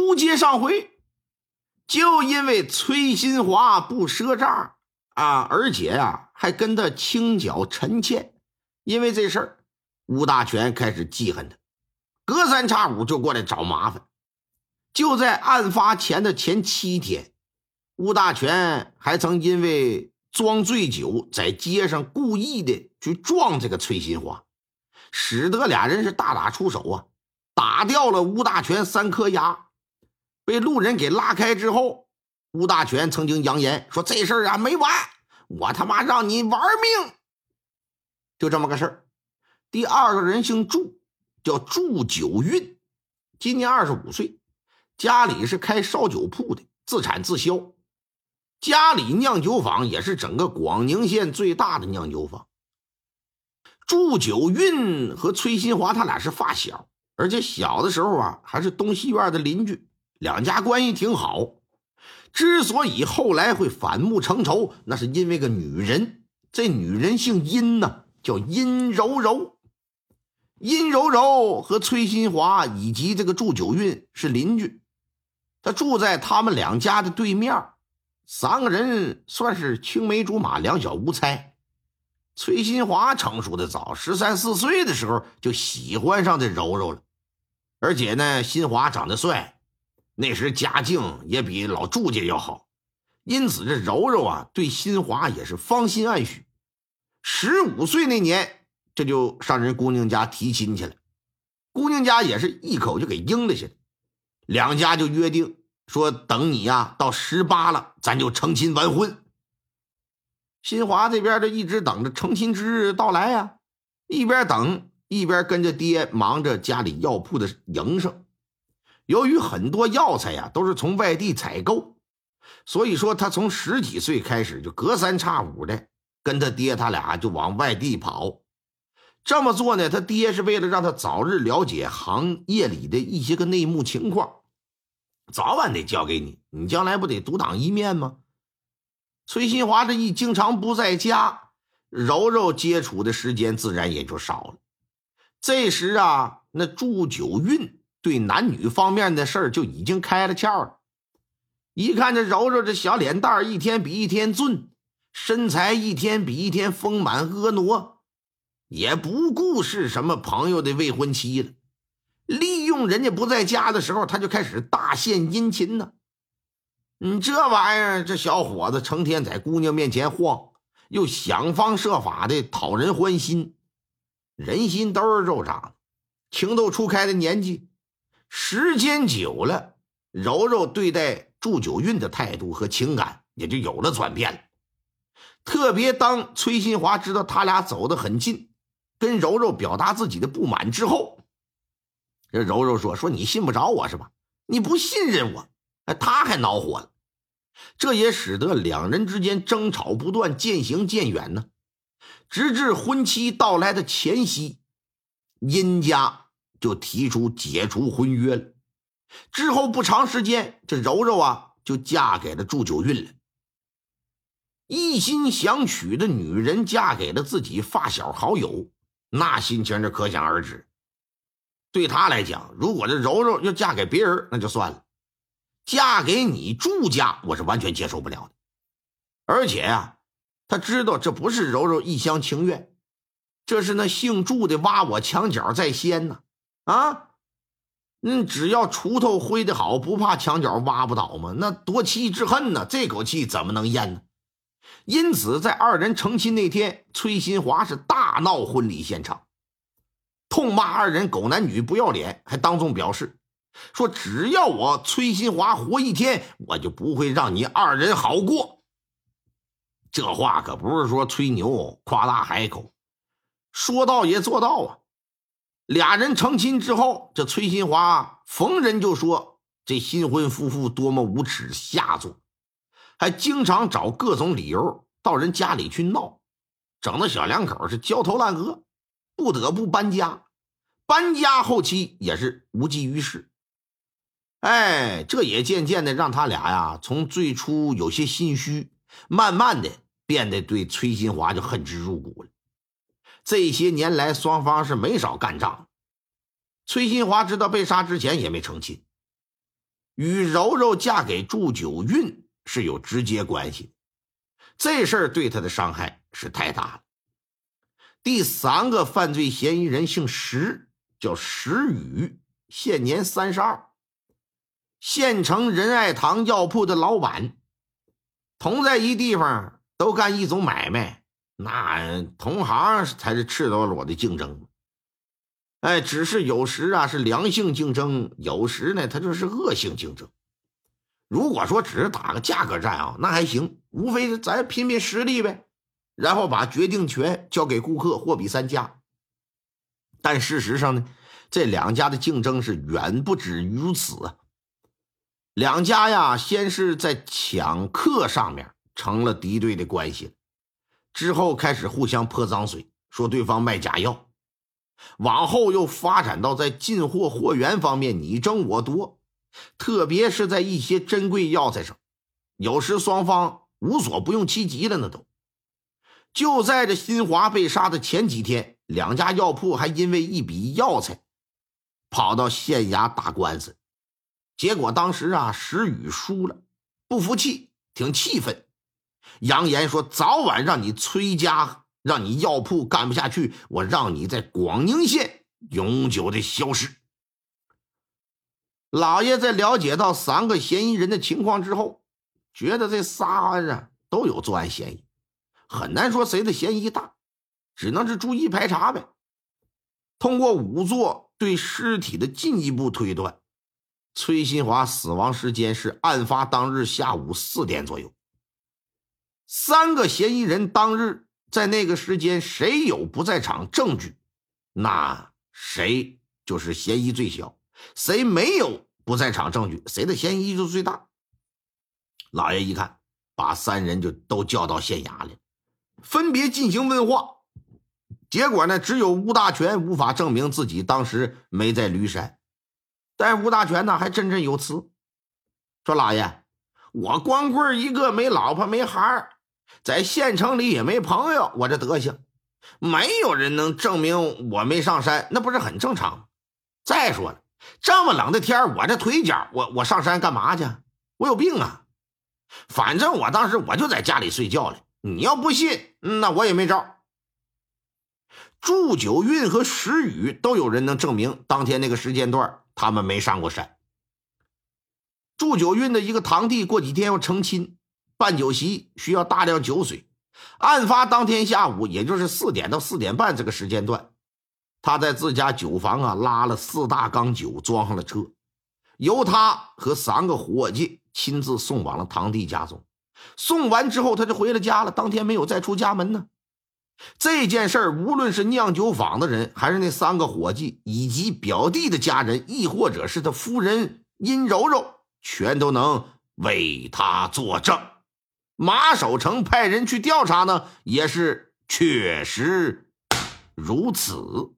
书接上回，就因为崔新华不赊账啊，而且呀还跟他清剿陈欠，因为这事儿，吴大全开始记恨他，隔三差五就过来找麻烦。就在案发前的前七天，吴大全还曾因为装醉酒，在街上故意的去撞这个崔新华，使得俩人是大打出手啊，打掉了吴大全三颗牙。被路人给拉开之后，吴大全曾经扬言说：“这事儿啊没完，我他妈让你玩命！”就这么个事儿。第二个人姓祝，叫祝九运，今年二十五岁。家里是开烧酒铺的，自产自销。家里酿酒坊也是整个广宁县最大的酿酒坊。祝九运和崔新华他俩是发小，而且小的时候啊还是东西院的邻居，两家关系挺好。之所以后来会反目成仇，那是因为个女人。这女人姓殷呢，叫殷柔柔。殷柔柔和崔新华以及这个祝九运是邻居。他住在他们两家的对面，三个人算是青梅竹马、两小无猜。崔新华成熟的早，十三四岁的时候就喜欢上这柔柔了，而且呢，新华长得帅，那时家境也比老祝家要好，因此这柔柔啊对新华也是芳心暗许。十五岁那年，这就上人姑娘家提亲去了，姑娘家也是一口就给应了下。两家就约定说，等你呀到十八了，咱就成亲完婚。新华这边就一直等着成亲之日到来呀，一边等一边跟着爹忙着家里药铺的营生。由于很多药材呀都是从外地采购，所以说他从十几岁开始就隔三差五的跟他爹他俩就往外地跑。这么做呢，他爹是为了让他早日了解行业里的一些个内幕情况。早晚得交给你，你将来不得独当一面吗？崔新华这一经常不在家，柔柔接触的时间自然也就少了。这时啊，那祝九运对男女方面的事儿就已经开了窍了。一看这柔柔这小脸蛋一天比一天俊，身材一天比一天丰满婀娜，也不顾是什么朋友的未婚妻了。利用人家不在家的时候，他就开始大献殷勤呢。你这玩意儿，这小伙子成天在姑娘面前晃，又想方设法的讨人欢心。人心都是肉长，情窦初开的年纪，时间久了，柔柔对待祝九运的态度和情感也就有了转变了。特别当崔新华知道他俩走得很近，跟柔柔表达自己的不满之后。这柔柔说：“说你信不着我是吧？你不信任我，哎，他还恼火了。这也使得两人之间争吵不断，渐行渐远呢。直至婚期到来的前夕，殷家就提出解除婚约了。之后不长时间，这柔柔啊就嫁给了祝九运了。一心想娶的女人嫁给了自己发小好友，那心情就可想而知。”对他来讲，如果这柔柔要嫁给别人，那就算了；嫁给你祝家，我是完全接受不了的。而且呀，他知道这不是柔柔一厢情愿，这是那姓祝的挖我墙角在先呢。啊嗯，只要锄头挥的好，不怕墙角挖不倒吗？那夺妻之恨呢？这口气怎么能咽呢？因此，在二人成亲那天，崔新华是大闹婚礼现场。痛骂二人狗男女不要脸，还当众表示说：“只要我崔新华活一天，我就不会让你二人好过。”这话可不是说吹牛夸大海口，说到也做到啊！俩人成亲之后，这崔新华逢人就说这新婚夫妇多么无耻下作，还经常找各种理由到人家里去闹，整的小两口是焦头烂额。不得不搬家，搬家后期也是无济于事。哎，这也渐渐的让他俩呀，从最初有些心虚，慢慢的变得对崔新华就恨之入骨了。这些年来，双方是没少干仗。崔新华知道被杀之前也没成亲，与柔柔嫁给祝九运是有直接关系。这事儿对他的伤害是太大了。第三个犯罪嫌疑人姓石，叫石宇，现年三十二，县城仁爱堂药铺的老板，同在一地方，都干一种买卖，那同行才是赤裸裸的竞争。哎，只是有时啊是良性竞争，有时呢他就是恶性竞争。如果说只是打个价格战啊，那还行，无非是咱拼拼实力呗，然后把决定权交给顾客，货比三家。但事实上呢，这两家的竞争是远不止于此啊。两家呀，先是在抢客上面成了敌对的关系，之后开始互相泼脏水，说对方卖假药。往后又发展到在进货货源方面你争我夺，特别是在一些珍贵药材上，有时双方无所不用其极了。那都就在这新华被杀的前几天，两家药铺还因为一笔药材跑到县衙打官司，结果当时啊石宇输了，不服气，挺气愤，扬言说早晚让你崔家。让你药铺干不下去，我让你在广宁县永久的消失。老爷在了解到三个嫌疑人的情况之后，觉得这仨人都有作案嫌疑，很难说谁的嫌疑大，只能是逐一排查呗。通过仵作对尸体的进一步推断，崔新华死亡时间是案发当日下午四点左右。三个嫌疑人当日。在那个时间，谁有不在场证据，那谁就是嫌疑最小；谁没有不在场证据，谁的嫌疑就最大。老爷一看，把三人就都叫到县衙里，分别进行问话。结果呢，只有吴大全无法证明自己当时没在驴山，但吴大全呢还振振有词，说：“老爷，我光棍一个，没老婆没孩儿。”在县城里也没朋友，我这德行，没有人能证明我没上山，那不是很正常？再说了，这么冷的天，我这腿脚，我我上山干嘛去？我有病啊！反正我当时我就在家里睡觉了。你要不信，那我也没招。祝九运和石宇都有人能证明当天那个时间段他们没上过山。祝九运的一个堂弟过几天要成亲。办酒席需要大量酒水。案发当天下午，也就是四点到四点半这个时间段，他在自家酒房啊拉了四大缸酒，装上了车，由他和三个伙计亲自送往了堂弟家中。送完之后，他就回了家了。当天没有再出家门呢。这件事儿，无论是酿酒坊的人，还是那三个伙计，以及表弟的家人，亦或者是他夫人殷柔柔，全都能为他作证。马守成派人去调查呢，也是确实如此。